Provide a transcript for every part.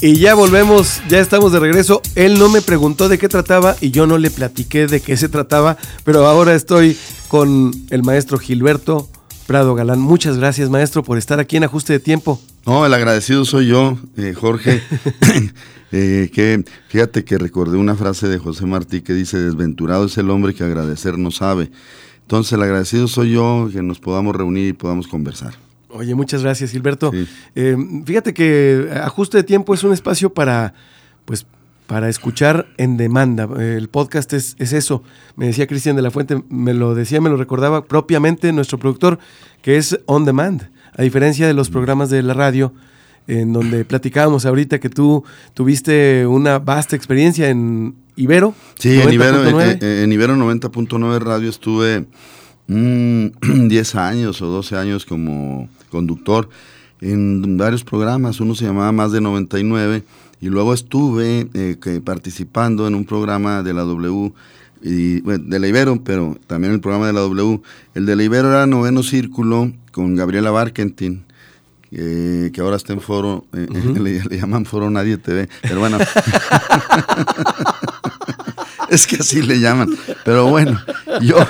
Y ya volvemos, ya estamos de regreso. Él no me preguntó de qué trataba y yo no le platiqué de qué se trataba, pero ahora estoy con el maestro Gilberto Prado Galán. Muchas gracias, maestro, por estar aquí en Ajuste de Tiempo. No, el agradecido soy yo, eh, Jorge. eh, que fíjate que recordé una frase de José Martí que dice: Desventurado es el hombre que agradecer no sabe. Entonces, el agradecido soy yo, que nos podamos reunir y podamos conversar. Oye, muchas gracias, Gilberto. Eh, fíjate que Ajuste de Tiempo es un espacio para, pues, para escuchar en demanda. El podcast es, es eso. Me decía Cristian de la Fuente, me lo decía, me lo recordaba propiamente nuestro productor, que es on demand, a diferencia de los programas de la radio, en donde platicábamos ahorita que tú tuviste una vasta experiencia en Ibero. Sí, en Ibero, en, en Ibero 90.9 Radio estuve mmm, 10 años o 12 años como conductor en varios programas. Uno se llamaba Más de 99 y luego estuve eh, que, participando en un programa de la W, y, bueno, de la Ibero, pero también el programa de la W. El de la Ibero era Noveno Círculo con Gabriela Barkentin. Eh, que ahora está en foro, eh, uh -huh. le, le, llaman foro Nadie TV, pero bueno, es que así le llaman, pero bueno, yo...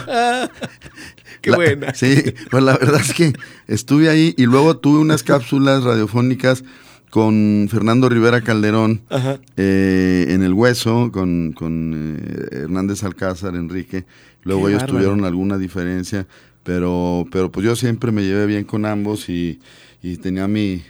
Qué la, buena. Sí, pues la verdad es que estuve ahí y luego tuve unas cápsulas radiofónicas con Fernando Rivera Calderón eh, en El Hueso, con, con eh, Hernández Alcázar, Enrique. Luego Qué ellos bárbaro. tuvieron alguna diferencia, pero, pero pues yo siempre me llevé bien con ambos y, y tenía mi,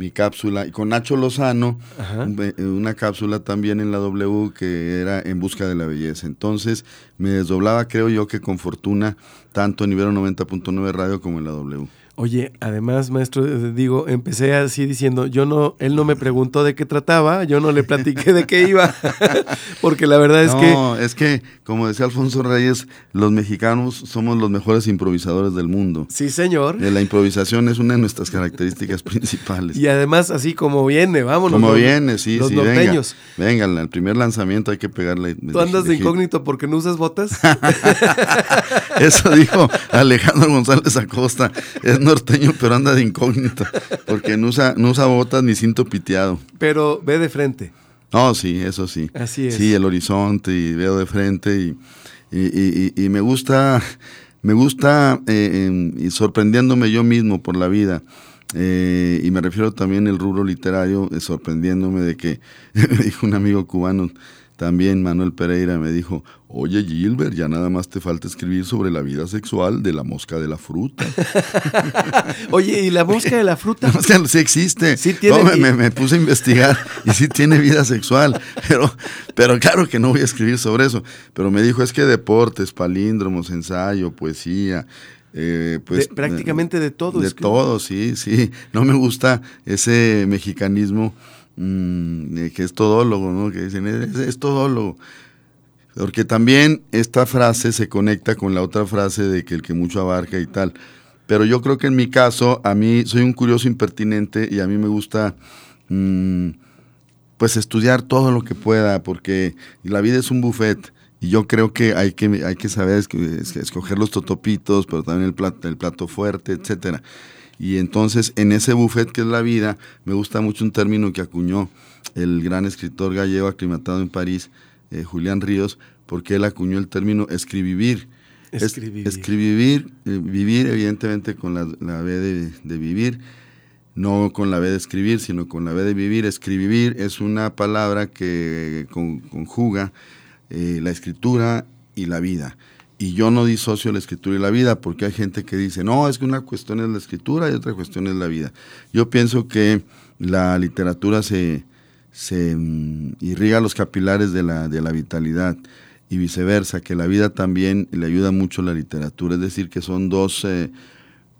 mi cápsula. Y con Nacho Lozano, un, una cápsula también en la W que era En Busca de la Belleza. Entonces me desdoblaba, creo yo, que con fortuna, tanto en Ibero 90.9 Radio como en la W. Oye, además, maestro, digo, empecé así diciendo, yo no, él no me preguntó de qué trataba, yo no le platiqué de qué iba, porque la verdad es no, que... No, es que, como decía Alfonso Reyes, los mexicanos somos los mejores improvisadores del mundo. Sí, señor. La improvisación es una de nuestras características principales. Y además, así como viene, vámonos. Como viene, sí, los sí, norteños. venga. Venga, el primer lanzamiento hay que pegarle. ¿Tú andas de, incógnito porque no usas botas? Eso dijo Alejandro González Acosta. Es norteño, pero anda de incógnito, porque no usa, no usa botas ni cinto piteado. Pero ve de frente. No, sí, eso sí. Así es. Sí, el horizonte y veo de frente y, y, y, y me gusta, me gusta eh, sorprendiéndome yo mismo por la vida. Eh, y me refiero también al rubro literario, eh, sorprendiéndome de que, me dijo un amigo cubano, también Manuel Pereira me dijo, oye Gilbert, ya nada más te falta escribir sobre la vida sexual de la mosca de la fruta. oye, ¿y la mosca de la fruta? La mosca sí existe. Sí tiene... No, me, me, puse a investigar y sí tiene vida sexual, pero, pero claro que no voy a escribir sobre eso. Pero me dijo, es que deportes, palíndromos, ensayo, poesía, eh, pues, de, prácticamente de todo. De todo, sí, sí. No me gusta ese mexicanismo mmm, que es todólogo, ¿no? Que dicen, es, todólogo. Porque también esta frase se conecta con la otra frase de que el que mucho abarca y tal. Pero yo creo que en mi caso, a mí soy un curioso impertinente y a mí me gusta mmm, pues estudiar todo lo que pueda, porque la vida es un buffet. Y yo creo que hay que, hay que saber escoger los totopitos, pero también el plato, el plato fuerte, etcétera. Y entonces, en ese buffet que es la vida, me gusta mucho un término que acuñó el gran escritor gallego aclimatado en París, eh, Julián Ríos, porque él acuñó el término escribir. Escribir. Es, escribir, eh, vivir, evidentemente, con la, la B de, de, vivir, no con la B de escribir, sino con la B de vivir. Escribir es una palabra que con, conjuga eh, la escritura y la vida. Y yo no disocio la escritura y la vida, porque hay gente que dice, no, es que una cuestión es la escritura y otra cuestión es la vida. Yo pienso que la literatura se, se um, irriga los capilares de la, de la vitalidad y viceversa, que la vida también le ayuda mucho a la literatura, es decir, que son dos, eh,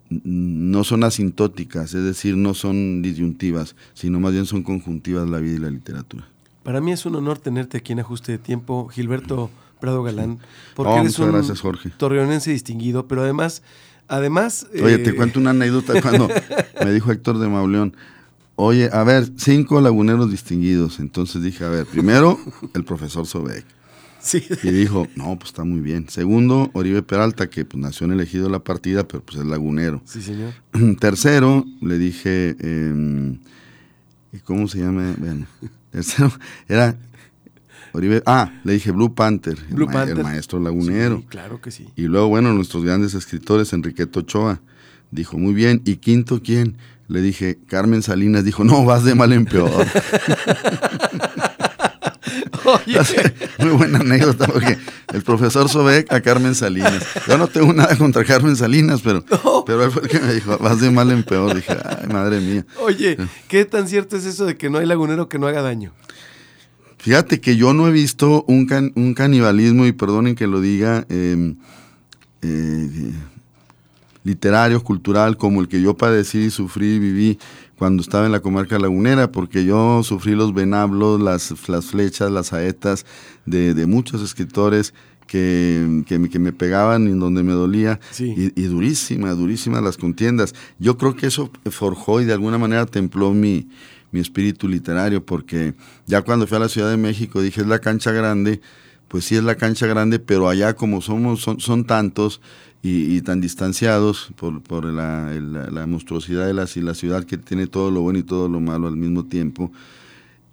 no son asintóticas, es decir, no son disyuntivas, sino más bien son conjuntivas la vida y la literatura. Para mí es un honor tenerte aquí en Ajuste de Tiempo, Gilberto Prado Galán, porque Oh, eres muchas un gracias, Jorge. torreonense distinguido, pero además, además... Oye, eh, te cuento una anécdota cuando me dijo Héctor de Mauleón, oye, a ver, cinco laguneros distinguidos. Entonces dije, a ver, primero, el profesor Sobek. Sí, Y dijo, no, pues está muy bien. Segundo, Oribe Peralta, que pues, nació en elegido de la partida, pero pues es lagunero. sí, señor. Tercero, le dije, eh, ¿y ¿cómo se llama? Bueno, tercero era Oribe, ah, le dije Blue Panther, el, Blue ma- Panther. el maestro lagunero. Sí, claro que sí. Y luego, bueno, nuestros grandes escritores, Enriqueto Ochoa, dijo, muy bien. ¿Y quinto quién? Le dije, Carmen Salinas, dijo, no, vas de mal en peor. Oye, Muy buena anécdota, porque el profesor Sobek a Carmen Salinas. Yo no tengo nada contra Carmen Salinas, pero, pero él fue el que me dijo, vas de mal en peor. Dije, ay, madre mía. oye, ¿qué tan cierto es eso de que no hay lagunero que no haga daño? Fíjate que yo no he visto un, can- un canibalismo, y perdonen que lo diga, eh, eh, literario, cultural, como el que yo padecí, sufrí y viví cuando estaba en la comarca lagunera, porque yo sufrí los venablos, las, las flechas, las saetas de, de muchos escritores que, que, me- que me pegaban y en donde me dolía, Sí. y, y durísimas, durísimas las contiendas. Yo creo que eso forjó y de alguna manera templó mi, mi espíritu literario, porque ya cuando fui a la Ciudad de México dije, es la cancha grande, pues sí es la cancha grande, pero allá como somos, son, son tantos y, y tan distanciados por, por la, la- la monstruosidad de la, la ciudad que tiene todo lo bueno y todo lo malo al mismo tiempo,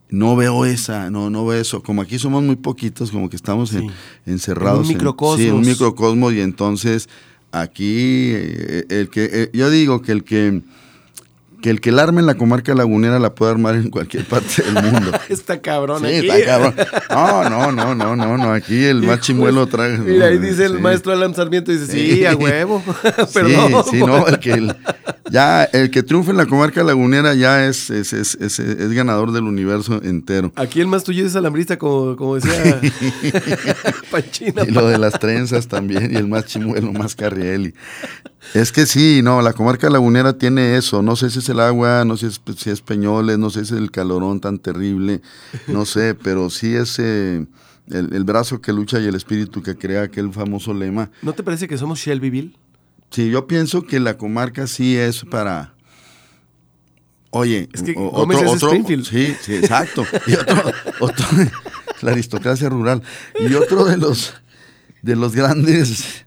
no veo esa, no, no veo eso. Como aquí somos muy poquitos, como que estamos en- Sí. encerrados. En un microcosmos. sí, en un microcosmos y entonces aquí eh, el que eh, yo digo que el que que el que la arma en la comarca lagunera la puede armar en cualquier parte del mundo. Está cabrón Sí, aquí. está cabrón. No, no, no, no, no, no. Aquí el más chimuelo trae. Mira, ahí dice el Sí. maestro Alan Sarmiento, dice, sí, Sí. a huevo. Perdón. Sí, sí, no, el que el- ya el que triunfa en la comarca lagunera ya es, es, es, es- es ganador del universo entero. Aquí el más tuyo es alambrista, como, como decía Panchina. Y lo de las trenzas también, y el más chimuelo, más carriel. y- Es que sí, no, la comarca lagunera tiene eso. No sé si es el agua, no sé si es, si es Peñoles, no sé si es el calorón tan terrible, no sé, pero sí es eh, el, el brazo que lucha y el espíritu que crea aquel famoso lema. ¿No te parece que somos Shelbyville? Sí, yo pienso que la comarca sí es para. Oye, Es que o- Gómez es Springfield. Sí, sí, exacto. Y otro, otro, la aristocracia rural. Y otro de los de los grandes,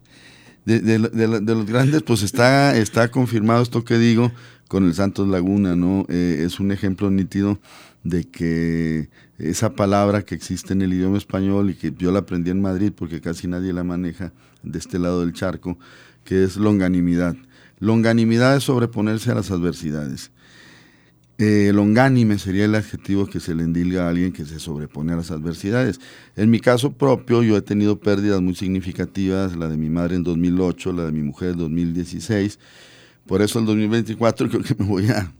de, de- de- los grandes, pues está, está confirmado esto que digo con el Santos Laguna, ¿no? Eh, es un ejemplo nítido de que esa palabra que existe en el idioma español y que yo la aprendí en Madrid porque casi nadie la maneja de este lado del charco, que es longanimidad. Longanimidad es sobreponerse a las adversidades. Eh, longánime sería el adjetivo que se le endilga a alguien que se sobrepone a las adversidades. En mi caso propio, yo he tenido pérdidas muy significativas, la de mi madre en 2008, la de mi mujer en 2016. Por eso el 2024 creo que me voy a,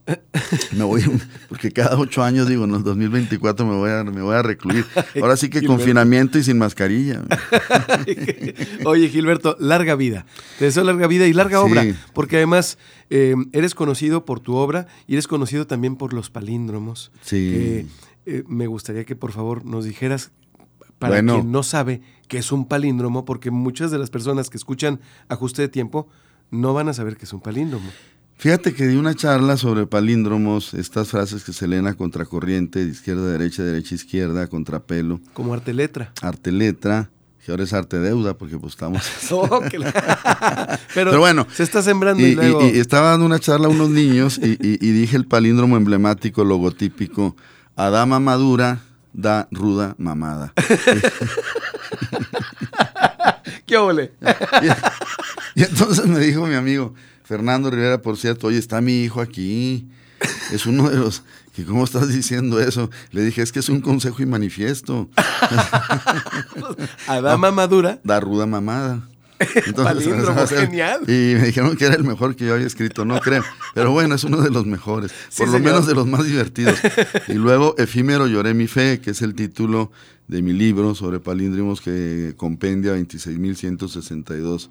me voy a- porque cada ocho años digo, en el 2024 me voy a, me voy a recluir. Ahora sí que Gilberto. confinamiento y sin mascarilla. Oye, Gilberto, larga vida. Te deseo larga vida y larga Sí. obra, porque además eh, eres conocido por tu obra y eres conocido también por los palíndromos. Sí. que, eh, me gustaría que por favor nos dijeras, para Bueno. quien no sabe qué es un palíndromo, porque muchas de las personas que escuchan ajuste de tiempo no van a saber qué es un palíndromo. Fíjate que di una charla sobre palíndromos, estas frases que se leen a contracorriente, de izquierda a derecha, derecha a izquierda, contrapelo, Como arte letra. arte letra, que ahora es arte deuda, porque pues estamos... Que la- Pero, Pero bueno, se está sembrando Y, y, luego. y- y estaba dando una charla a unos niños y dije el palíndromo emblemático, logotípico, Adama madura, da ruda mamada. ¿Qué ole? Y entonces me dijo mi amigo Fernando Rivera, por cierto, oye, está mi hijo aquí. Es uno de los que, ¿cómo estás diciendo eso? Le dije, es que es un consejo y manifiesto. Adama Madura. Da ruda mamada. Palíndromo, genial. Y me dijeron que era el mejor que yo había escrito, no creo. Pero bueno, es uno de los mejores, Sí, por lo señor. menos de los más divertidos. Y luego Efímero lloré mi fe, que es el título de mi libro sobre palíndromos que compendia 26.162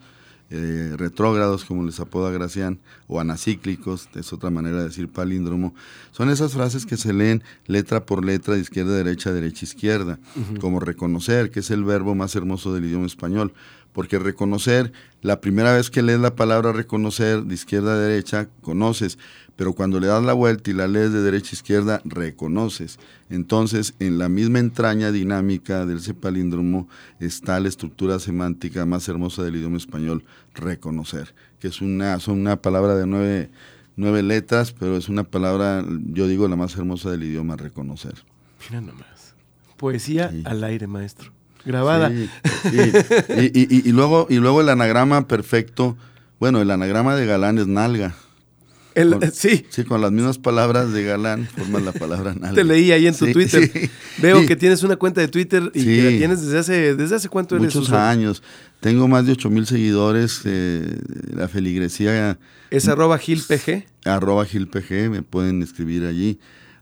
eh, retrógrados, como les apoda Gracián, o anacíclicos, es otra manera de decir palíndromo, son esas frases que se leen letra por letra de izquierda a derecha, derecha a izquierda, como reconocer, que es el verbo más hermoso del idioma español, porque reconocer, la primera vez que lees la palabra reconocer de izquierda a derecha, conoces, pero cuando le das la vuelta y la lees de derecha a izquierda, reconoces. Entonces, en la misma entraña dinámica del ese palíndromo está la estructura semántica más hermosa del idioma español, reconocer, que es una, son una palabra de nueve, nueve letras, pero es una palabra, yo digo, la más hermosa del idioma, reconocer. Mira nomás. Poesía al aire, maestro. Grabada. y, luego, y luego el anagrama perfecto, bueno, el anagrama de galán es nalga sí. Sí, con las mismas palabras de galán forman la palabra nalga. Te leí ahí en tu Twitter. Veo que tienes una cuenta de Twitter y que la tienes desde hace, desde hace cuánto eres Muchos años. Tengo más de 8 mil seguidores. Eh, la feligresía. ¿Es arroba gilpg? Arroba gilpg, me pueden escribir allí.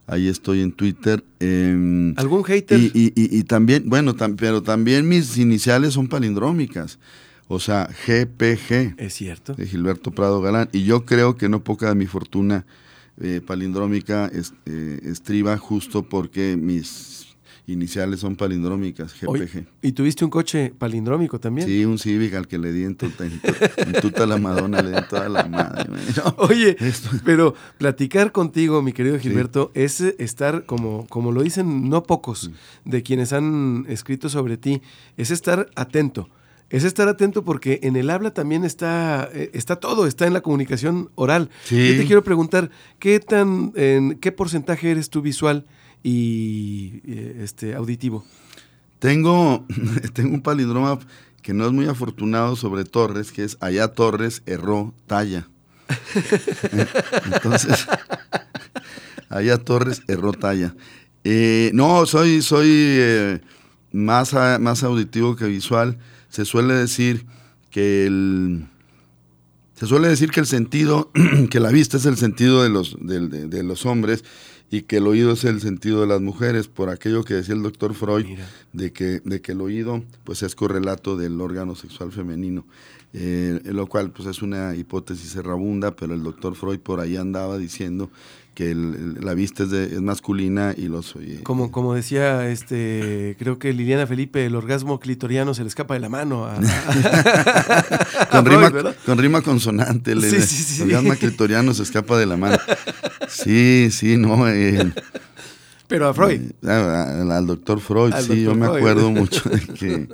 Ahí estoy en Twitter. Em, ¿Algún hater? Y, también, bueno, pero también mis iniciales son palindrómicas. O sea, GPG. Es cierto. De Gilberto Prado Galán. Y yo creo que no poca de mi fortuna eh, palindrómica eh, estriba justo porque mis iniciales son palindrómicas, GPG. ¿Y tuviste un coche palindrómico también? Sí, un Civic al que le di en tuta, en la Madonna, le di toda la madre. Oye, pero platicar contigo, mi querido Gilberto, es estar, como, como lo dicen no pocos de quienes han escrito sobre ti, es estar atento es estar atento porque en el habla también está, eh, está todo, está en la comunicación oral. Yo te quiero preguntar, ¿qué tan, en qué porcentaje eres tú visual y eh, este auditivo? Tengo, tengo un palindroma que no es muy afortunado sobre Torres, que es allá Torres erró talla. Entonces, allá Torres erró talla. Eh, no, soy, soy más, más auditivo que visual se suele decir que el se suele decir que el sentido, que la vista es el sentido de los, de, los hombres y que el oído es el sentido de las mujeres, por aquello que decía el doctor Freud, de que, de que el oído pues es correlato del órgano sexual femenino. Eh, lo cual pues es una hipótesis errabunda, pero el doctor Freud por ahí andaba diciendo que la vista es, es, masculina y los... como, como decía, este creo que Liliana Felipe, el orgasmo clitoriano se le escapa de la mano. con, rima, con, rima, consonante, el, orgasmo clitoriano se escapa de la mano. Sí, sí, no. Eh, pero a Freud. Eh, al, doctor Freud, sí, yo me acuerdo mucho de que,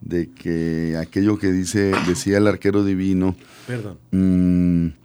de que aquello que dice, decía el arquero divino. Perdón. Mmm,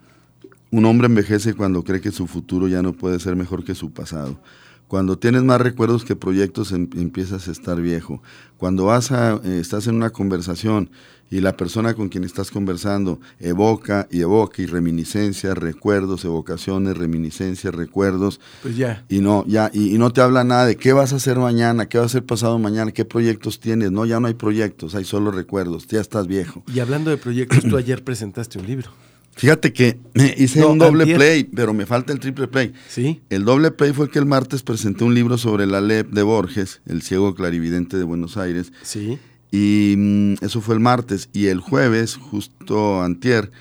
un hombre envejece cuando cree que su futuro ya no puede ser mejor que su pasado. Cuando tienes más recuerdos que proyectos em, empiezas a estar viejo. Cuando vas a, eh, estás en una conversación y la persona con quien estás conversando evoca y evoca y reminiscencias, recuerdos, evocaciones, reminiscencias, recuerdos. Pues ya. Y no, ya, y, y, no te habla nada de qué vas a hacer mañana, qué vas a hacer pasado mañana, qué proyectos tienes. No, ya no hay proyectos, hay solo recuerdos, ya estás viejo. Y hablando de proyectos, tú ayer presentaste un libro. Fíjate que hice un doble play, pero me falta el triple play. Sí. El doble play fue que el martes presenté un libro sobre la LEP de Borges, el ciego clarividente de Buenos Aires. Sí. Y mm, eso fue el martes. Y el jueves, justo antier,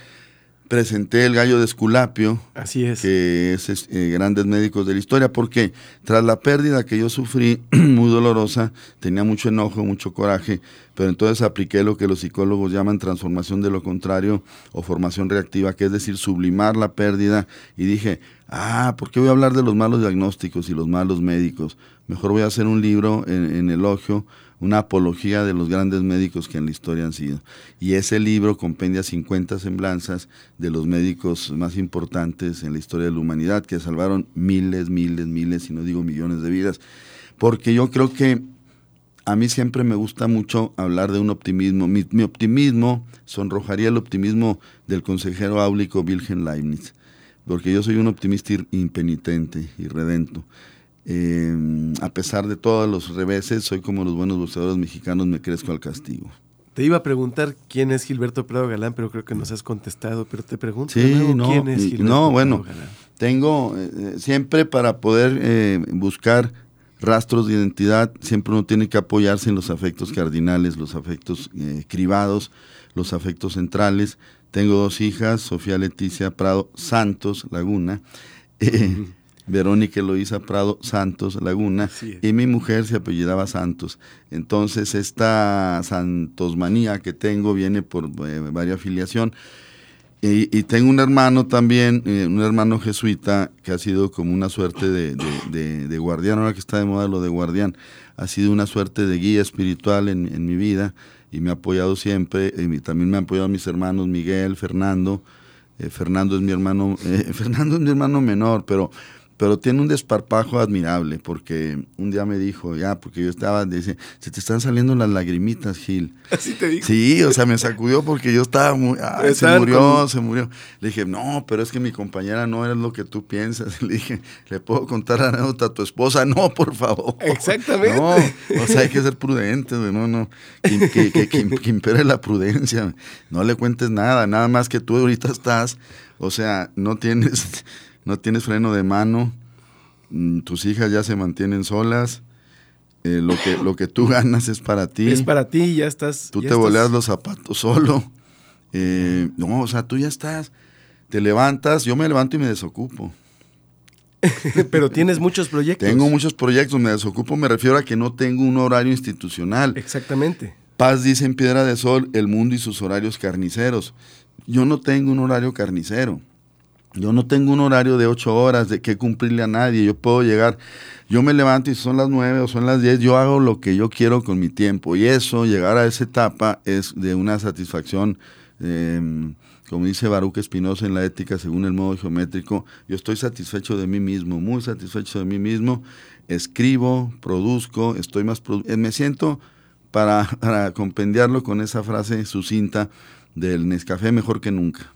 presenté El Gallo de Esculapio. Así es. Que es eh, Grandes Médicos de la Historia, porque tras la pérdida que yo sufrí, muy dolorosa, tenía mucho enojo, mucho coraje, pero entonces apliqué lo que los psicólogos llaman transformación de lo contrario o formación reactiva, que es decir, sublimar la pérdida, y dije, ah, ¿por qué voy a hablar de los malos diagnósticos y los malos médicos? Mejor voy a hacer un libro en, en elogio una apología de los grandes médicos que en la historia han sido. Y ese libro compendia 50 semblanzas de los médicos más importantes en la historia de la humanidad, que salvaron miles, miles, miles, si no digo millones de vidas. Porque yo creo que a mí siempre me gusta mucho hablar de un optimismo. Mi, optimismo sonrojaría el optimismo del consejero áulico Wilhelm Leibniz, porque yo soy un optimista impenitente y redento. Eh, a pesar de todos los reveses, soy como los buenos boxeadores mexicanos, me crezco al castigo. Te iba a preguntar quién es Gilberto Prado Galán, pero creo que nos has contestado. Pero te pregunto no, quién es Gilberto No, bueno, tengo eh, siempre para poder eh, buscar rastros de identidad, siempre uno tiene que apoyarse en los afectos cardinales, los afectos eh, cribados, los afectos centrales. Tengo dos hijas, Sofía Leticia Prado Santos Laguna, eh, Verónica Eloísa Prado Santos Laguna, y mi mujer se apellidaba Santos. Entonces esta santosmanía que tengo viene por eh, varias afiliación. Y, tengo un hermano también, eh, un hermano jesuita, que ha sido como una suerte de, guardián, ahora que está de moda lo de guardián, ha sido una suerte de guía espiritual en, mi vida y me ha apoyado siempre. Y también me han apoyado mis hermanos Miguel, Fernando. Eh, Fernando es mi hermano, eh, Fernando es mi hermano menor, pero pero tiene un desparpajo admirable, porque un día me dijo, ya, porque yo estaba, dice, se te están saliendo las lagrimitas, Gil. Así te dijo. Sí, o sea, me sacudió porque yo estaba muy, se murió, se murió. Le dije, no, pero es que mi compañera no era lo que tú piensas. Le dije, ¿le puedo contar la anécdota a tu esposa? No, por favor. Exactamente. No, o sea, hay que ser prudentes, no, no, que, que, que impere la prudencia. No le cuentes nada, nada más que tú ahorita estás, o sea, no tienes no tienes freno de mano, mm, tus hijas ya se mantienen solas, eh, lo, que, lo que tú ganas es para ti. Es para ti, ya estás. Tú te boleas los zapatos solo. Eh, no, o sea, tú ya estás, te levantas, yo me levanto y me desocupo. Pero tienes muchos proyectos. Tengo muchos proyectos, me desocupo, me refiero a que no tengo un horario institucional. Exactamente. Paz dice en Piedra de Sol, el mundo y sus horarios carniceros. Yo no tengo un horario carnicero. Yo no tengo un horario de ocho horas de que cumplirle a nadie. Yo puedo llegar, yo me levanto y son las nueve o son las diez, yo hago lo que yo quiero con mi tiempo. Y eso, llegar a esa etapa es de una satisfacción, em, como dice Baruch Espinosa en la ética, según el modo geométrico, yo estoy satisfecho de mí mismo, muy satisfecho de mí mismo. Escribo, produzco, estoy más... Eh, me siento para, para compendiarlo con esa frase sucinta del Nescafé mejor que nunca.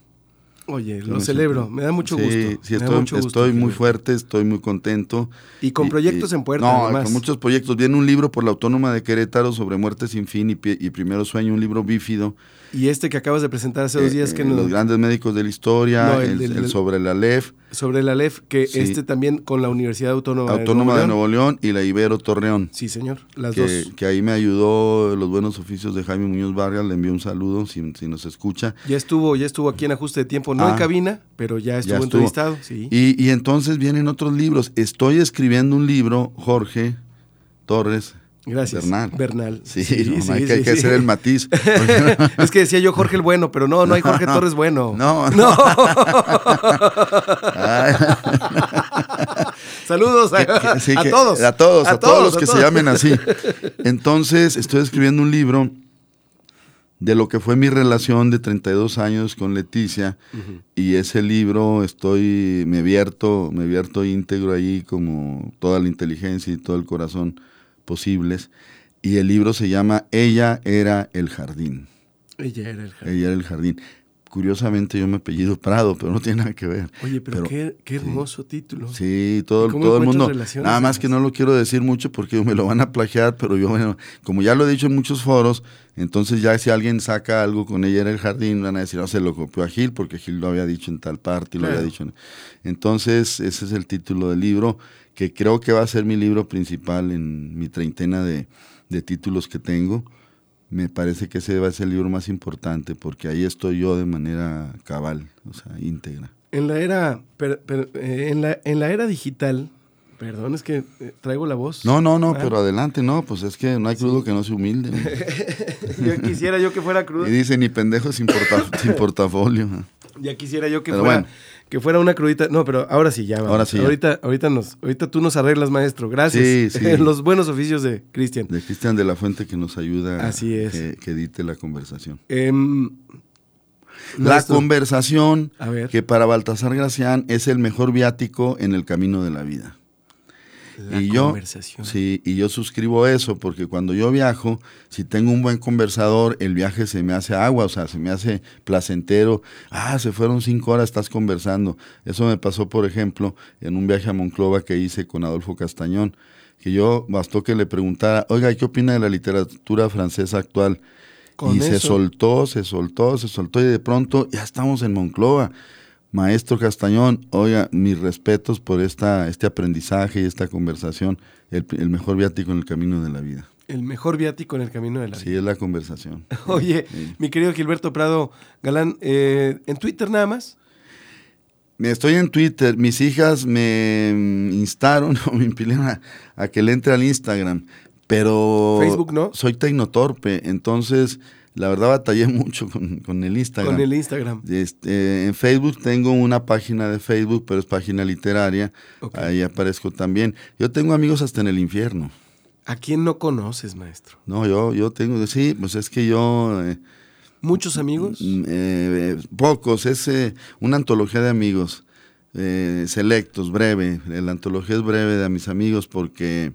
Oye, lo celebro, me da mucho gusto. Sí, estoy, estoy muy fuerte, estoy muy contento. Y con proyectos en puerta. No, con muchos proyectos. Viene un libro por la Autónoma de Querétaro sobre muerte sin fin y, y primero sueño, un libro bífido y este que acabas de presentar hace dos días, que eh, Los grandes médicos de la historia, el, sobre la LEF. Sobre la LEF, que este también con la Universidad Autónoma, Autónoma de, Nuevo, León y la Ibero Torreón. Sí, señor, las que, dos. Que ahí me ayudó los buenos oficios de Jaime Muñoz Vargas, le envío un saludo si, nos escucha. Ya estuvo, ya estuvo aquí en ajuste de tiempo, no en ah, cabina, pero ya estuvo, entrevistado. Sí. Y, y entonces vienen otros libros. Estoy escribiendo un libro, Jorge Torres, Gracias. Bernal. Bernal. Sí, no, hay, que, hacer el matiz. es que decía yo Jorge el Bueno, pero no, no hay Jorge Torres Bueno. No, no. Saludos a, todos. A todos, a, todos, los que se llamen así. Entonces, estoy escribiendo un libro de lo que fue mi relación de 32 años con Leticia y ese libro estoy me vierto me vierto íntegro ahí como toda la inteligencia y todo el corazón posibles. Y el libro se llama Ella era el jardín. Ella era el jardín. Ella era el jardín. Curiosamente yo me apellido Prado, pero no tiene nada que ver. Oye, pero, qué, hermoso título. Sí, todo, todo el mundo. Nada más que no lo quiero decir mucho porque me lo van a plagiar, pero yo, bueno, como ya lo he dicho en muchos foros, entonces ya si alguien saca algo con ella era el jardín, van a decir, no, se lo copió a Gil porque Gil lo había dicho en tal parte y lo había dicho. Entonces, ese es el título del libro que creo que va a ser mi libro principal en mi treintena de, títulos que tengo. Me parece que ese va a ser el libro más importante porque ahí estoy yo de manera cabal, o sea, íntegra. En la era, eh, en, la, en la era digital, Perdón, es que eh, traigo la voz. No, no, no, ah. pero adelante, no, pues es que no hay crudo que no se humilde. yo quisiera yo que fuera crudo. Y dice, ni pendejo sin, portafolio. Ya quisiera yo que fuera que fuera una crudita. No, pero ahora sí, ya. Ahora sí. Ahorita, ahorita, nos, ahorita tú nos arreglas, maestro. Gracias. Sí, sí. Los buenos oficios de Cristian. De Cristian de la Fuente que nos ayuda Así es. Que, edite la conversación. Em, la conversación que para Baltasar Gracián es el mejor viático en el camino de la vida y yo, Sí, y yo suscribo eso porque cuando yo viajo, si tengo un buen conversador, el viaje se me hace agua, o sea, se me hace placentero. Ah, se fueron cinco horas, estás conversando. Eso me pasó, por ejemplo, en un viaje a Monclova que hice con Adolfo Castañón, que yo bastó que le preguntara, oiga, ¿qué opina de la literatura francesa actual? y se soltó, se soltó, se soltó y de pronto ya estamos en Monclova Maestro Castañón, oiga, mis respetos por esta, este aprendizaje y esta conversación, el, mejor viático en el camino de la vida. El mejor viático en el camino de la vida. Sí, es la conversación. Oye, mi querido Gilberto Prado Galán, eh, ¿en Twitter nada más? Estoy en Twitter. Mis hijas me instaron o me impidieron a, que le entre al Instagram. Pero. Facebook no. Soy tecnotorpe. Entonces, la verdad batallé mucho con, el Instagram. Con el Instagram. Este, en Facebook tengo una página de Facebook, pero es página literaria. Ahí aparezco también. Yo tengo amigos hasta en el infierno. ¿A quién no conoces, maestro? No, yo, yo tengo. Sí, pues es que yo. Eh, ¿Muchos amigos? Mm, eh, pocos, es eh, una antología de amigos, selectos, breve. La antología es breve de mis amigos porque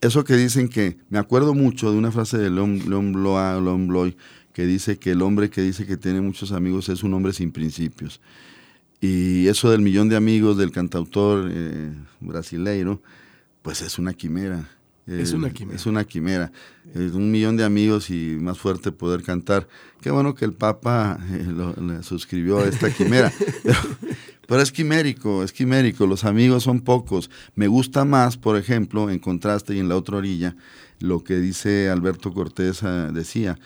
eso que dicen que, me acuerdo mucho de una frase de Leon, Leon, Bloy, que dice que el hombre que dice que tiene muchos amigos es un hombre sin principios. Y eso del millón de amigos del cantautor brasileiro, pues es una quimera es una quimera. Es una quimera. Un millón de amigos y más fuerte poder cantar. Qué bueno que el Papa eh, lo, suscribió a esta quimera. pero, es quimérico, es quimérico. Los amigos son pocos. Me gusta más, por ejemplo, en contraste y en la otra orilla, lo que dice Alberto Cortés, ah, decía,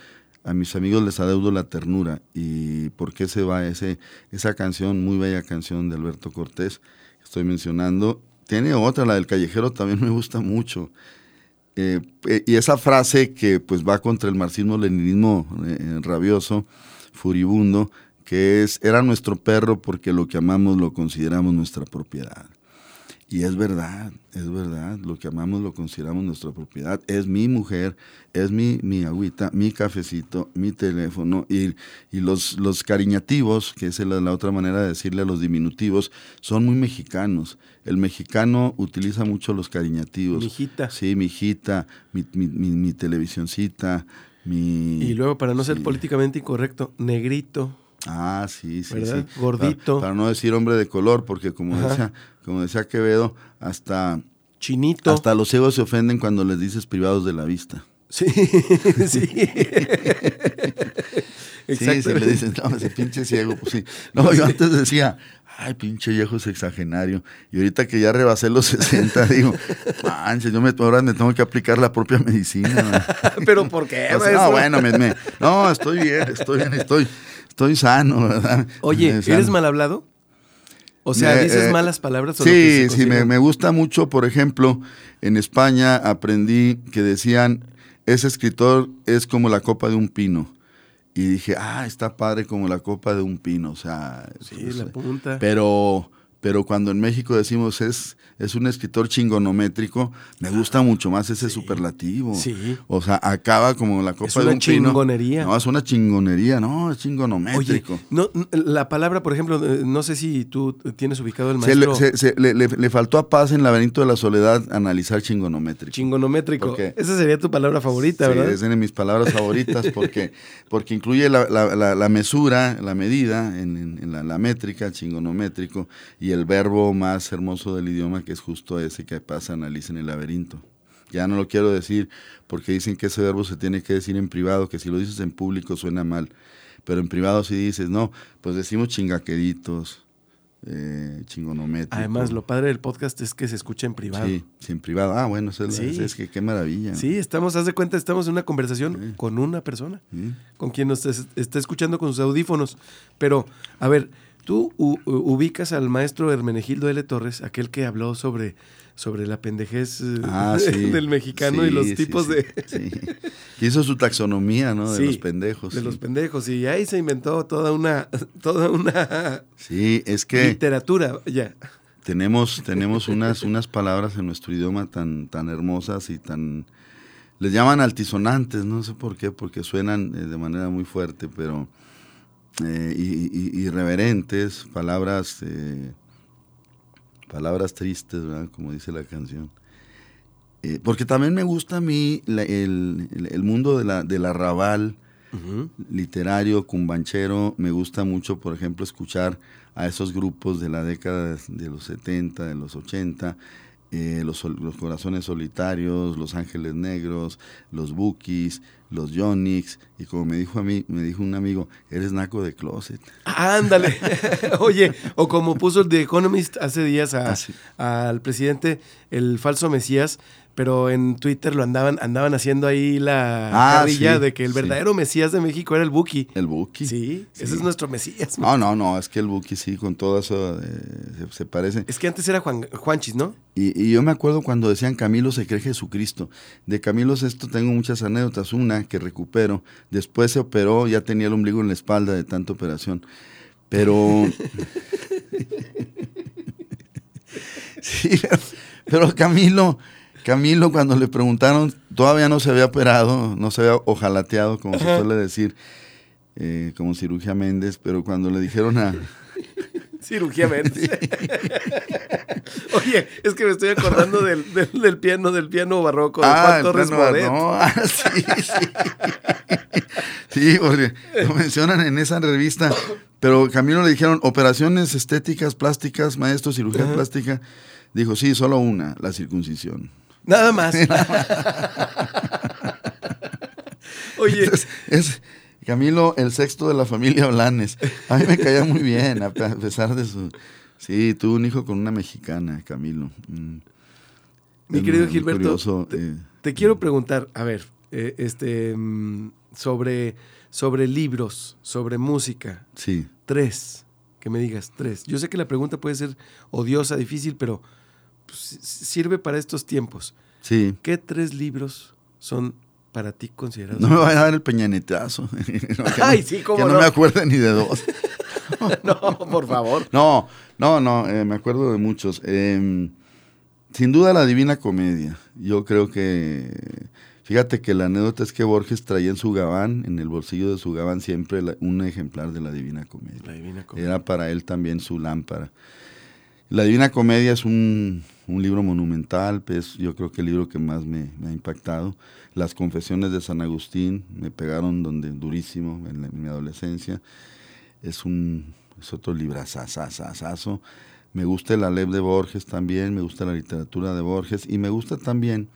a mis amigos les adeudo la ternura. ¿Y por qué se va ese, esa canción, muy bella canción de Alberto Cortés, estoy mencionando? Tiene otra, la del callejero, también me gusta mucho. Eh, eh, y esa frase que pues va contra el marxismo-leninismo eh, rabioso, furibundo, que es, era nuestro perro porque lo que amamos lo consideramos nuestra propiedad. Y es verdad, es verdad, lo que amamos lo consideramos nuestra propiedad. Es mi mujer, es mi, mi agüita, mi cafecito, mi teléfono. Y, y los, los cariñativos, que es la, la, otra manera de decirle a los diminutivos, son muy mexicanos. El mexicano utiliza mucho los cariñativos. Mi hijita. Sí, mi hijita, mi, mi, mi, televisioncita, mi... Y luego, para no ser políticamente incorrecto, negrito. Ah, sí, sí, sí. Gordito. Para, no decir hombre de color, porque como decía, como decía Quevedo, hasta chinito. Hasta los ciegos se ofenden cuando les dices privados de la vista. Sí, sí. Sí, si le dicen, no, ese pinche ciego, pues sí. No, yo antes decía, ay, pinche viejo sexagenario. Y ahorita que ya rebasé los 60, digo, manches, yo me, ahora me tengo que aplicar la propia medicina. ¿Pero por qué? no, bueno, me, no, estoy bien, estoy bien, estoy, estoy sano, ¿verdad? Oye, ¿eres mal hablado? O sea, ¿dices eh, malas palabras? ¿o sí, sí, me, me, gusta mucho, por ejemplo, en España aprendí que decían, ese escritor es como la copa de un pino. Y dije, ah, está padre como la copa de un pino, o sea... Sí, pues, la punta. Pero pero cuando en México decimos es, es un escritor chingonométrico, me gusta mucho más ese superlativo. Sí. O sea, acaba como la copa de un pino. Es una chingonería. No, es una chingonería, no, es chingonométrico. Oye, no, la palabra, por ejemplo, eh, no sé si tú tienes ubicado el maestro. Se le, le, faltó a Paz en Laberinto de la Soledad analizar chingonométrico. Chingonométrico. Esa sería tu palabra favorita, ¿verdad? Es de mis palabras favoritas porque, porque incluye la, la, la, mesura, la medida en, en, la, métrica, chingonométrico, y el verbo más hermoso del idioma que es justo ese que pasa, analiza en el laberinto. Ya no lo quiero decir porque dicen que ese verbo se tiene que decir en privado, que si lo dices en público suena mal, pero en privado si dices, no, pues decimos chingaqueritos, eh, chingonométrico. Además, lo padre del podcast es que se escucha en privado. Sí, en privado. Ah, bueno, es, que qué maravilla. Sí, estamos, haz de cuenta, estamos en una conversación con una persona, con quien nos está escuchando con sus audífonos. Pero, a ver, Tú ubicas al maestro Hermenegildo L. Torres, aquel que habló sobre, sobre la pendejez eh, ah, del mexicano y los tipos de... Que hizo su taxonomía, ¿no? De los pendejos. De los pendejos, y ahí se inventó toda una... Toda una sí, es que... Literatura, ya. Tenemos, tenemos unas, unas palabras en nuestro idioma tan, tan hermosas y tan... Les llaman altisonantes, no sé por qué, porque suenan eh, de manera muy fuerte, pero eh, y, irreverentes, palabras, eh, palabras tristes, como dice la canción. Eh, porque también me gusta a mí el, mundo de la, del arrabal literario, cumbanchero. Me gusta mucho, por ejemplo, escuchar a esos grupos de la década de los 70, de los 80, eh, los, los, Corazones Solitarios, Los Ángeles Negros, Los Bookies, Los Yonix, y como me dijo a mí, me dijo un amigo, eres naco de closet. Ándale. Oye, o como puso el The Economist hace días a, ah, al presidente, el falso Mesías, pero en Twitter lo andaban, andaban haciendo ahí la ah, de que el verdadero Mesías de México era el Buki. El Buki. Sí, ese es nuestro Mesías. No, no, no, es que el Buki sí, con todo eso eh, se, parece. Es que antes era Juan, Juanchis, ¿no? Y, yo me acuerdo cuando decían Camilo se cree Jesucristo. De Camilo esto tengo muchas anécdotas. Una que recupero, después se operó, ya tenía el ombligo en la espalda de tanta operación. Pero... sí, pero Camilo Camilo, cuando le preguntaron, todavía no se había operado, no se había ojalateado, como se suele decir, eh, como cirugía Méndez, pero cuando le dijeron a... cirugía Méndez. Oye, es que me estoy acordando del, del, piano, del piano barroco de ah, Juan Torres No, ah, sí, sí. sí, porque lo mencionan en esa revista. Pero Camilo le dijeron operaciones estéticas, plásticas, maestro, cirugía plástica. Dijo, sí, solo una, la circuncisión. Nada más. Oye. Es, Camilo, el sexto de la familia Blanes. A mí me caía muy bien, a pesar de su. Sí, tuvo un hijo con una mexicana, Camilo. Mm. Mi querido Gilberto, eh, te, quiero preguntar, a ver, eh, este, mm, sobre, sobre libros, sobre música. Sí. Tres, que me digas, tres. Yo sé que la pregunta puede ser odiosa, difícil, pero pues, sirve para estos tiempos. Sí. ¿Qué tres libros son para ti considerados? No me vaya a dar el peñanetazo. Ay, sí, cómo que no, me acuerdo ni de dos. no, por favor. No, no, no, eh, me acuerdo de muchos. Em, sin duda la Divina Comedia. Yo creo que, fíjate que la anécdota es que Borges traía en su gabán, en el bolsillo de su gabán siempre un ejemplar de la Divina Comedia. La Divina Comedia. Era para él también su lámpara. La Divina Comedia es un, libro monumental, pues yo creo que el libro que más me, ha impactado. Las Confesiones de San Agustín me pegaron donde durísimo en, mi adolescencia. Es un es otro librazazazazo. Me gusta el Alep de Borges también, me gusta la literatura de Borges y me gusta también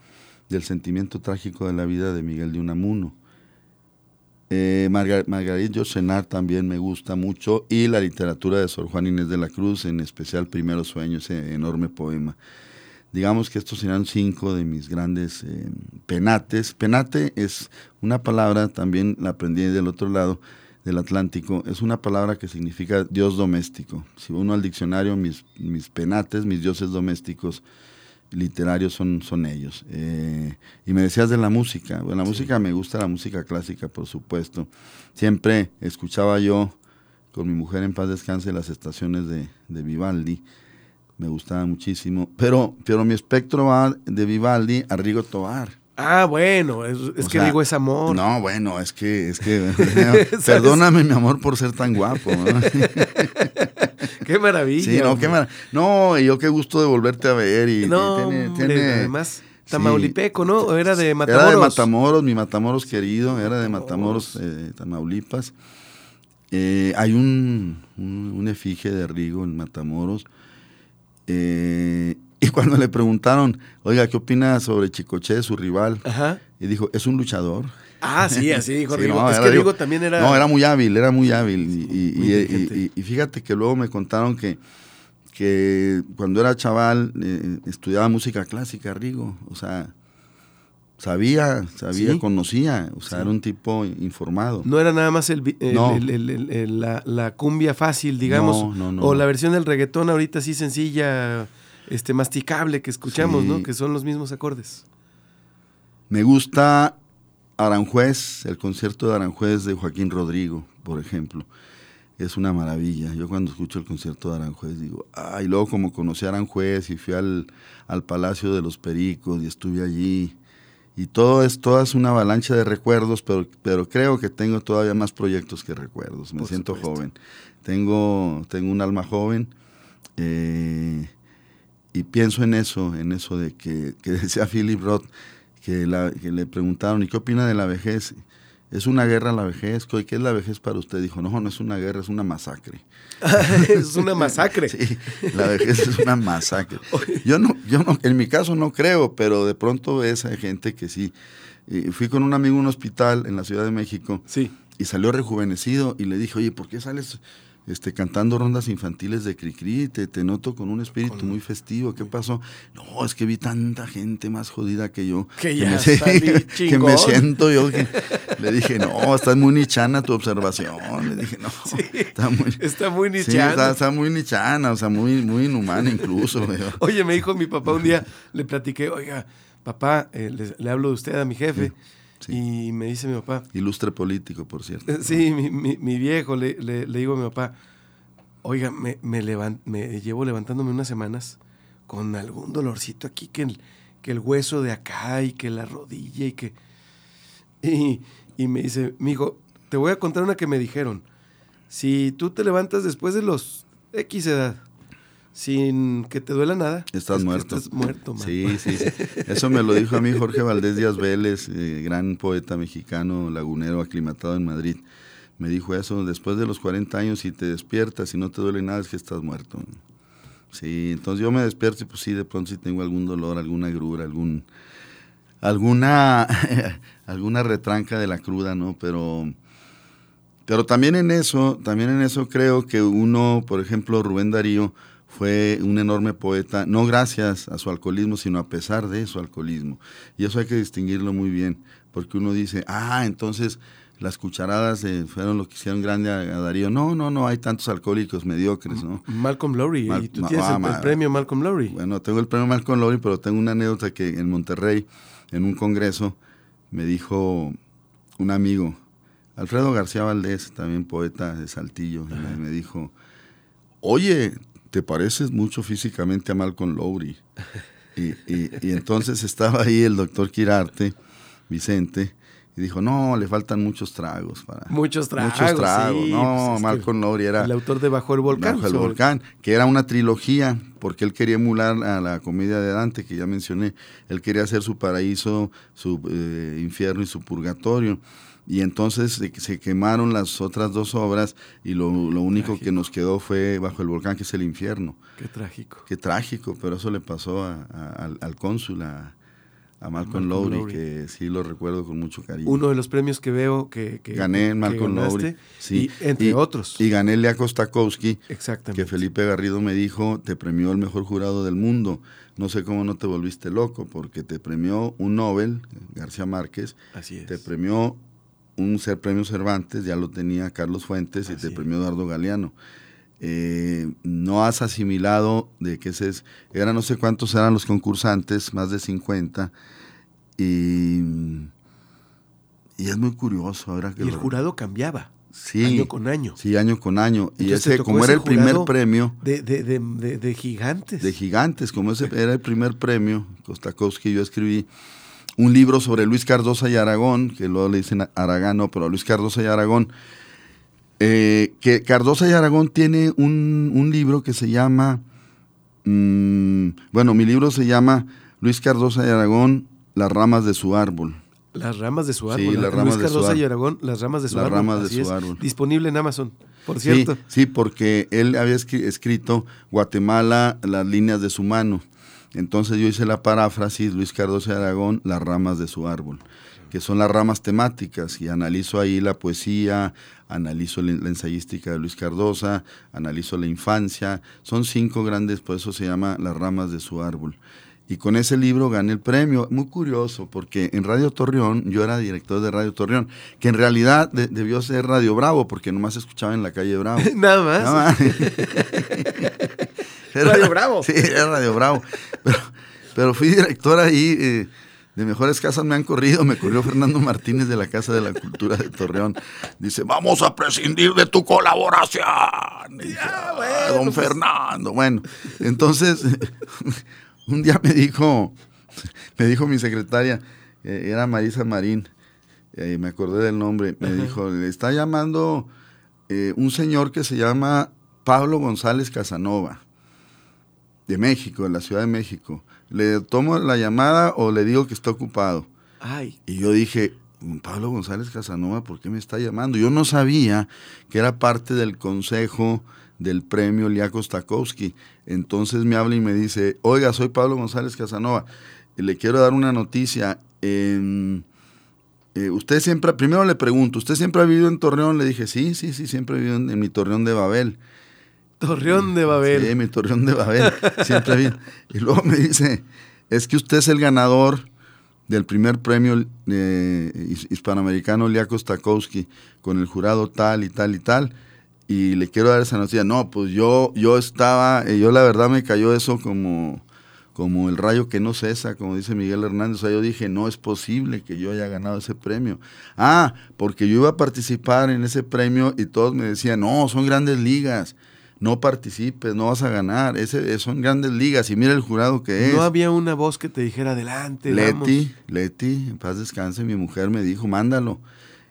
del sentimiento trágico de la vida de Miguel de Unamuno. Eh, Margarita también me gusta mucho y la literatura de Sor Juan Inés de la Cruz, en especial Primeros Sueños, ese enorme poema. Digamos que estos serán cinco de mis grandes eh, penates. Penate es una palabra, también la aprendí del otro lado del Atlántico, es una palabra que significa Dios doméstico. Si uno al diccionario, mis, mis penates, mis dioses domésticos, literarios son, son ellos. Eh, y me decías de la música. Bueno, la música me gusta la música clásica, por supuesto. Siempre escuchaba yo con mi mujer en paz descanse las estaciones de, Vivaldi. Me gustaba muchísimo. Pero, pero mi espectro va de Vivaldi a Rigo Tobar. Ah, bueno, es, que digo es amor. No, bueno, es que, es que, perdóname mi amor por ser tan guapo. qué maravilla. Sí, no, qué maravilla. No, y yo qué gusto de volverte a ver. Y, no, tiene, además, Tamaulipeco, ¿no? Era de Matamoros. Era de Matamoros, mi Matamoros querido, era de Matamoros, eh, Tamaulipas. Eh, hay un, un, efigie de Rigo en Matamoros. Eh, y cuando le preguntaron, oiga, ¿qué opina sobre Chicoche, su rival? Y dijo, es un luchador. Ah, sí, así dijo Rigo. es que Rigo también era... No, era muy hábil, era muy hábil. Y, fíjate que luego me contaron que, que cuando era chaval eh, estudiaba música clásica, Rigo. O sea, sabía, sabía, conocía. O sea, era un tipo informado. No era nada más el, la, cumbia fácil, digamos. o la versión del reggaetón ahorita así sencilla este, masticable que escuchamos, ¿no? Que son los mismos acordes. Me gusta Aranjuez, el concierto de Aranjuez de Joaquín Rodrigo, por ejemplo. Es una maravilla. Yo cuando escucho el concierto de Aranjuez digo, ay, luego como conocí a Aranjuez y fui al, Palacio de los Pericos y estuve allí. Y todo es, toda es una avalancha de recuerdos, pero, pero creo que tengo todavía más proyectos que recuerdos. Me siento joven. Tengo, tengo un alma joven. Eh, y pienso en eso, en eso de que, que decía Philip Roth, que, la, que, le preguntaron, ¿y qué opina de la vejez? es una guerra la vejez. ¿Qué es la vejez para usted? Dijo, no, no es una guerra, es una masacre. es una masacre. sí, la vejez es una masacre. Yo no, yo no, en mi caso no creo, pero de pronto ves a gente que sí. Y fui con un amigo a un hospital en la Ciudad de México. Sí. Y salió rejuvenecido y le dije, oye, ¿por qué sales este, cantando rondas infantiles de Cricri, te, te noto con un espíritu muy festivo, ¿qué pasó? No, es que vi tanta gente más jodida que yo. Que, que ya me, salí que me siento yo. que- le dije, no, está muy nichana tu observación. Le dije, no, está muy... Está muy Sí, nichana. está, está muy nichana, o sea, muy, muy inhumana incluso. Oye, me dijo mi papá un día, le platiqué, oiga, papá, eh, le, le hablo de usted a mi jefe. Sí, sí. Y me dice mi papá, Ilustre político, por cierto. eh, sí, mi, mi- mi viejo, le, le- le digo a mi papá, oiga, me, me, me llevo levantándome unas semanas con algún dolorcito aquí, que el, que el hueso de acá y que la rodilla y que... Y, y me dice, mi hijo, te voy a contar una que me dijeron. Si tú te levantas después de los X edad, sin que te duela nada, Estás es muerto. Estás muerto, man. Sí, sí, sí. Eso me lo dijo a mí Jorge Valdés Díaz Vélez, eh, gran poeta mexicano, lagunero, aclimatado en Madrid. Me dijo eso, después de los 40 años, si te despiertas y no te duele nada, es que estás muerto. Sí, entonces yo me despierto y pues sí, de pronto sí tengo algún dolor, alguna agrura, algún, alguna, alguna retranca de la cruda, ¿no? Pero, pero también en eso, también en eso creo que uno, por ejemplo, Rubén Darío, fue un enorme poeta, no gracias a su alcoholismo, sino a pesar de su alcoholismo. Y eso hay que distinguirlo muy bien, porque uno dice, ah, entonces las cucharadas eh, fueron lo que hicieron grande a, a Darío. No, no, no, hay tantos alcohólicos mediocres, ¿no? Malcolm Lowry, Mal- y tú tienes ah, el, el premio Malcolm Lowry. Bueno, tengo el premio Malcolm Lowry, pero tengo una anécdota que en Monterrey, en un congreso, me dijo un amigo, Alfredo García Valdés, también poeta de Saltillo, me dijo, oye, te pareces mucho físicamente a Malcolm Lowry. Y, y- y entonces estaba ahí el doctor Quirarte, Vicente, y dijo, no, le faltan muchos tragos para... Muchos tragos, Muchos tragos. sí, no, pues Malcolm Lowry era... El autor de Bajo el Volcán. Bajo el sobre- volcán, que era una trilogía, porque él quería emular a la comedia de Dante, que ya mencioné. Él quería hacer su paraíso, su eh, infierno y su purgatorio. Y entonces se, se quemaron las otras dos obras y lo, lo único que nos quedó fue Bajo el volcán, que es el infierno. Qué trágico. Qué trágico, pero eso le pasó a- a- al, al cónsul, a, a Malcolm, Malcolm Lowry, Lowry. que sí lo recuerdo con mucho cariño. Uno de los premios que veo que, que Gané en Malcolm ganaste, Lowry. Sí. y entre otros. Y gané Lea Kostakowski, Exactamente. que Felipe Garrido me dijo, te premió el mejor jurado del mundo. No sé cómo no te volviste loco, porque te premió un Nobel, García Márquez, Así es. te premió un ser premio Cervantes, ya lo tenía Carlos Fuentes, y Así te premió Eduardo Galeano. Eh, no has asimilado de que ese es, eran no sé cuántos eran los concursantes, más de 50, y, y es muy curioso ahora que y el lo- jurado cambiaba sí, año con año. Sí, año con año. y Entonces ese, como ese era el primer premio De, de, de, de- de gigantes. de gigantes, como ese era el primer premio, Kostakowski, yo escribí un libro sobre Luis Cardosa y Aragón, que luego le dicen Aragán, no, pero Luis Cardosa y Aragón, eh, que Cardosa y Aragón tiene un, un libro que se llama, mm, bueno, mi libro se llama Luis Cardosa y Aragón, Las ramas de su árbol. Las ramas de su Sí, árbol. las ramas Luis Cardosa y. Aragón, las ramas de su Las árbol. ramas de su es. árbol. Disponible en Amazon, por cierto. Sí, porque él había escri- escrito Guatemala, las líneas de su mano. Entonces yo hice la paráfrasis, Luis Cardoso de Aragón, las ramas de su árbol, que son las ramas temáticas, y analizo ahí la poesía, analizo la, la ensayística de Luis Cardosa, analizo la infancia, son cinco grandes, por eso se llama las ramas de su árbol. Y con ese libro gané el premio. Muy curioso, porque en Radio Torreón, yo era director de Radio Torreón, que en realidad de- debió ser Radio Bravo, porque nomás escuchaba en la calle Bravo. Nada más. Nada más. Era- Radio Bravo. Sí, era Radio Bravo. Pero, pero fui director ahí. eh, de mejores casas me han corrido. Me corrió Fernando Martínez de la Casa de la Cultura de Torreón. Dice, vamos a prescindir de tu colaboración. "Ah, bueno, don pues". Fernando. Bueno, entonces, un día me dijo, me dijo mi secretaria, eh, era Marisa Marín, eh, me acordé del nombre, me dijo, le está llamando eh, un señor que se llama Pablo González Casanova, de México, de la Ciudad de México. ¿Le tomo la llamada o le digo que está ocupado? Ay, Y yo dije, Pablo González Casanova, ¿por qué me está llamando? Yo no sabía que era parte del consejo del premio Liaco Stakowski. Entonces me habla y me dice, oiga, soy Pablo González Casanova, y le quiero dar una noticia. Eh, usted siempre, primero le pregunto, ¿usted siempre ha vivido en Torreón? Le dije, sí, sí, sí, siempre he vivido en, mi Torreón de Babel. Torreón de Babel. Sí, mi Torreón de Babel, siempre vivido. Y luego me dice, es que usted es el ganador del primer premio eh, hispanoamericano Liaco Stakowski con el jurado tal y tal y tal y le quiero dar esa noticia. No, pues yo, yo estaba, eh, yo la verdad me cayó eso como, como el rayo que no cesa, como dice Miguel Hernández. O sea, yo dije, no es posible que yo haya ganado ese premio. Ah, porque yo iba a participar en ese premio y todos me decían, no, son grandes ligas. No participes, no vas a ganar. Ese, son grandes ligas y mira el jurado que es. No había una voz que te dijera adelante. Leti, Leti, en paz descanse, mi mujer me dijo, mándalo.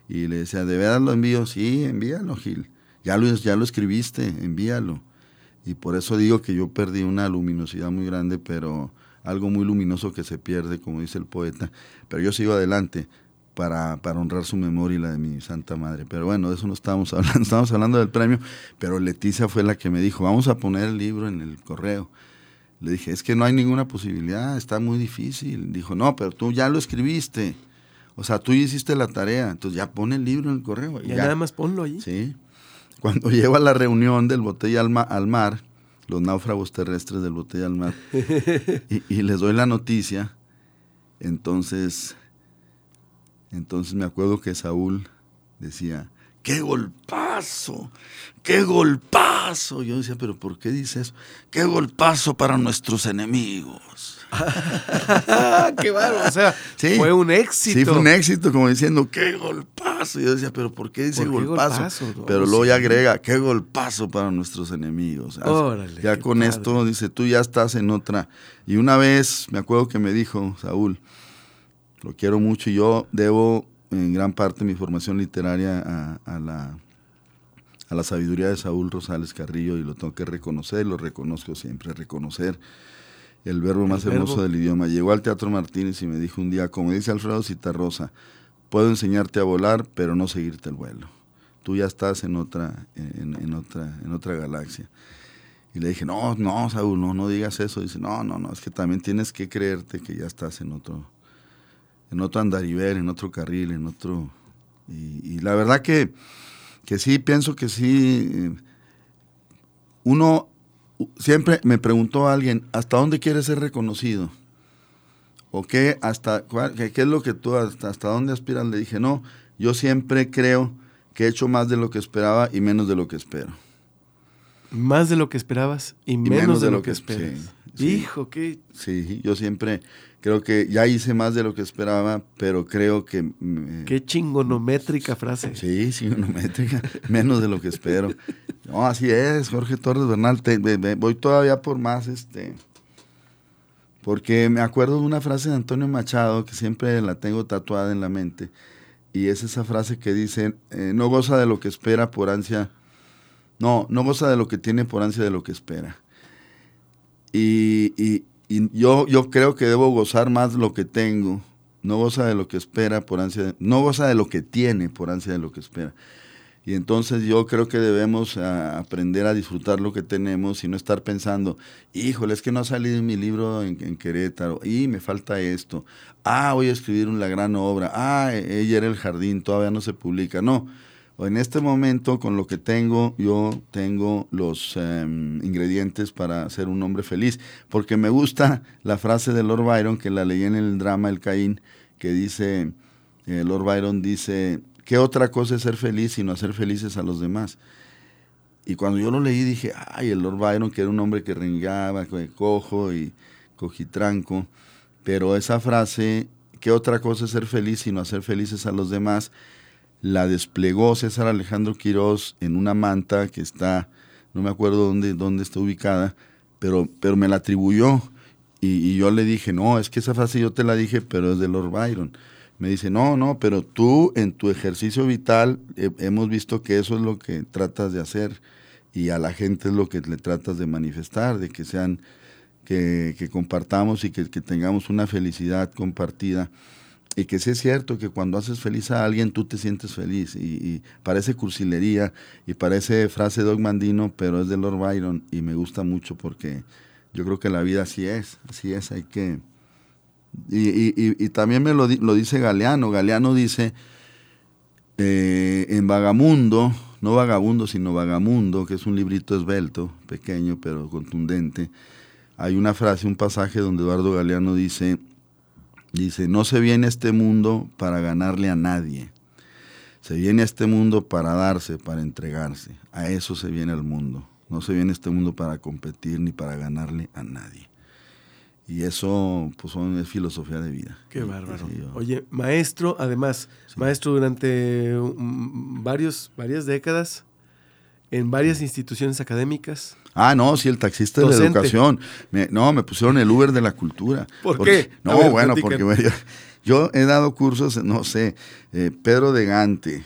Y le decía, ¿de verdad lo envío? Sí, envíalo, Gil ya lo, ya lo escribiste, envíalo. Y por eso digo que yo perdí una luminosidad muy grande, pero algo muy luminoso que se pierde, como dice el poeta. Pero yo sigo adelante para, para honrar su memoria y la de mi Santa Madre. Pero bueno, de eso no estábamos hablando, estábamos hablando del premio, pero Leticia fue la que me dijo, vamos a poner el libro en el correo. Le dije, es que no hay ninguna posibilidad, está muy difícil. Dijo, no, pero tú ya lo escribiste. O sea, tú hiciste la tarea, entonces ya pone el libro en el correo. Y ya, nada más ponlo ahí. Sí. Cuando llego a la reunión del Botella al, Mar, los náufragos terrestres del Botella al Mar, y, les doy la noticia, entonces, entonces me acuerdo que Saúl decía, ¡qué golpazo! ¡Qué golpazo! Yo decía, ¿pero por qué dice eso? ¡Qué golpazo para nuestros enemigos! ¡Qué bárbaro! O sea, fue un éxito. Sí, fue un éxito, como diciendo, ¡qué golpazo! Yo decía, ¿pero por qué dice golpazo? Pero luego ya agrega, ¡qué golpazo para nuestros enemigos! ya con esto dice, tú ya estás en otra. Y una vez, me acuerdo que me dijo Saúl, lo quiero mucho y yo debo en gran parte mi formación literaria a, la a la sabiduría de Saúl Rosales Carrillo y lo tengo que reconocer, lo reconozco siempre, reconocer el verbo más hermoso del idioma. Llegó al Teatro Martínez y me dijo un día, como dice Alfredo Citarrosa, puedo enseñarte a volar, pero no seguirte el vuelo. Tú ya estás en otra, en, otra, en otra galaxia. Y le dije, no, no, Saúl, no, no digas eso. Dice, no, no, no, es que también tienes que creerte que ya estás en otro, en otro andariver, en otro carril, en otro... Y, la verdad que, que sí, pienso que sí, eh, uno siempre me preguntó alguien, ¿hasta dónde quieres ser reconocido? ¿O qué, hasta, qué, es lo que tú, hasta, hasta dónde aspiras? Le dije, no, yo siempre creo que he hecho más de lo que esperaba y menos de lo que espero. Más de lo que esperabas y, menos, de, lo, que, esperas. Hijo, qué... Sí, yo siempre creo que ya hice más de lo que esperaba, pero creo que... qué chingonométrica frase. Sí, chingonométrica, menos de lo que espero. No, así es, Jorge Torres Bernal. voy todavía por más, este... Porque me acuerdo de una frase de Antonio Machado que siempre la tengo tatuada en la mente. Y es esa frase que dice, eh, no goza de lo que espera por ansia no, no goza de lo que tiene por ansia de lo que espera. Y, yo, yo creo que debo gozar más lo que tengo. No goza de lo que espera por ansia, de, no goza de lo que tiene por ansia de lo que espera. Y entonces yo creo que debemos aprender a disfrutar lo que tenemos y no estar pensando, híjole, es que no ha salido mi libro en, en, Querétaro, y me falta esto, ah, voy a escribir una gran obra, ah, ella era el jardín, todavía no se publica. No, en este momento, con lo que tengo, yo tengo los em, ingredientes para ser un hombre feliz, porque me gusta la frase de Lord Byron, que la leí en el drama El Caín, que dice, eh, Lord Byron dice, ¿qué otra cosa es ser feliz sino hacer felices a los demás? Y cuando yo lo leí dije, ay, el Lord Byron, que era un hombre que rengaba, cojo y cojitranco, pero esa frase, ¿qué otra cosa es ser feliz sino hacer felices a los demás? La desplegó César Alejandro Quirós en una manta que está, no me acuerdo dónde, dónde está ubicada, pero, pero me la atribuyó. Y, yo le dije, no, es que esa frase yo te la dije, pero es de Lord Byron. Me dice, no, no, pero tú en tu ejercicio vital hemos visto que eso es lo que tratas de hacer y a la gente es lo que le tratas de manifestar, de que sean, que, compartamos y que, tengamos una felicidad compartida y que sí es cierto que cuando haces feliz a alguien tú te sientes feliz y, parece cursilería y parece frase de Mandino, pero es de Lord Byron y me gusta mucho porque yo creo que la vida así es, así es, hay que... Y, también me lo, lo, dice Galeano, Galeano dice eh, en Vagamundo, no Vagabundo, sino Vagamundo, que es un librito esbelto, pequeño pero contundente, hay una frase, un pasaje donde Eduardo Galeano dice, Dice, no se viene a este mundo para ganarle a nadie. Se viene a este mundo para darse, para entregarse. A eso se viene al mundo. No se viene a este mundo para competir ni para ganarle a nadie. Y eso, pues, es filosofía de vida. Qué bárbaro. Oye, maestro, además, maestro durante varios, varias décadas, en varias instituciones académicas. Ah, no, sí, el taxista de la educación. no, me pusieron el Uber de la cultura. ¿Por qué? No, bueno, porque yo, he dado cursos, no sé, eh, Pedro de Gante,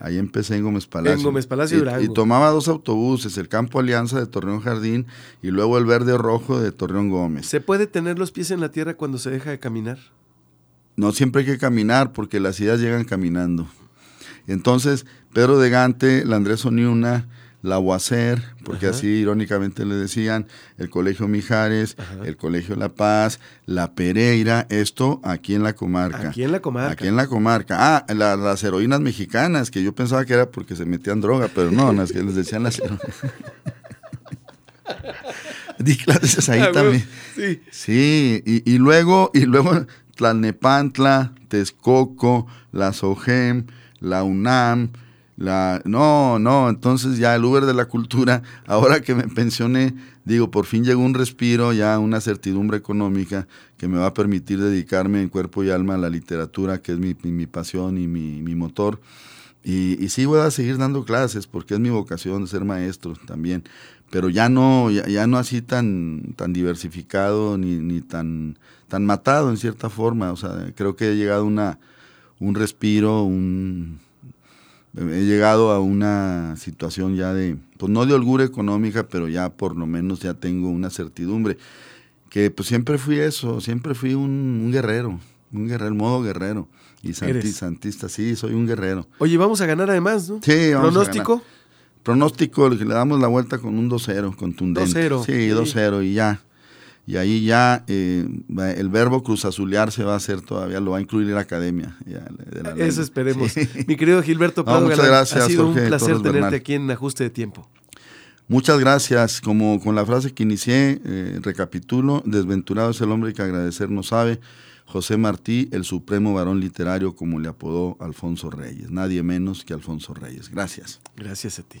ahí empecé en Gómez Palacio. En Gómez Palacio y, y, tomaba dos autobuses, el Campo Alianza de Torreón Jardín y luego el Verde Rojo de Torreón Gómez. ¿Se puede tener los pies en la tierra cuando se deja de caminar? No, siempre hay que caminar porque las ideas llegan caminando. Entonces, Pedro de Gante, la Andrés Oniuna, la UACER, porque así irónicamente le decían, el Colegio Mijares, el Colegio La Paz, la Pereira, esto aquí en la comarca. Aquí en la comarca. Aquí en la comarca. Ah, las heroínas mexicanas, que yo pensaba que era porque se metían droga, pero no, las que les decían las heroínas. Di clases ahí ah, también. Sí. Sí, y, y, luego, y luego Tlalnepantla, Texcoco, la SOGEM, la UNAM, no, no, entonces ya el Uber de la cultura, ahora que me pensioné, digo, por fin llegó un respiro, ya una certidumbre económica que me va a permitir dedicarme en cuerpo y alma a la literatura, que es mi, mi, pasión y mi, mi motor. Y, y, sí voy a seguir dando clases porque es mi vocación ser maestro también, pero ya no, ya, no así tan, tan diversificado ni, ni tan, tan matado en cierta forma. O sea, creo que he llegado a un respiro, un, he llegado a una situación ya de, pues no de holgura económica, pero ya por lo menos ya tengo una certidumbre. Que pues siempre fui eso, siempre fui un, guerrero, un guerrero, modo guerrero. Y santista, sí, soy un guerrero. Oye, vamos a ganar además, ¿no? Sí, vamos ¿Pronóstico? Pronóstico, le damos la vuelta con un 2-0, contundente. 2-0. Sí, 2-0 y ya y ahí ya eh, el verbo cruzazulearse va a ser todavía, lo va a incluir la academia. Eso esperemos. Mi querido Gilberto muchas gracias, ha sido un placer tenerte aquí en Ajuste de Tiempo. Muchas gracias. Como con la frase que inicié, eh, recapitulo, desventurado es el hombre que agradecer no sabe. José Martí, el supremo varón literario, como le apodó Alfonso Reyes. Nadie menos que Alfonso Reyes. Gracias. Gracias a ti.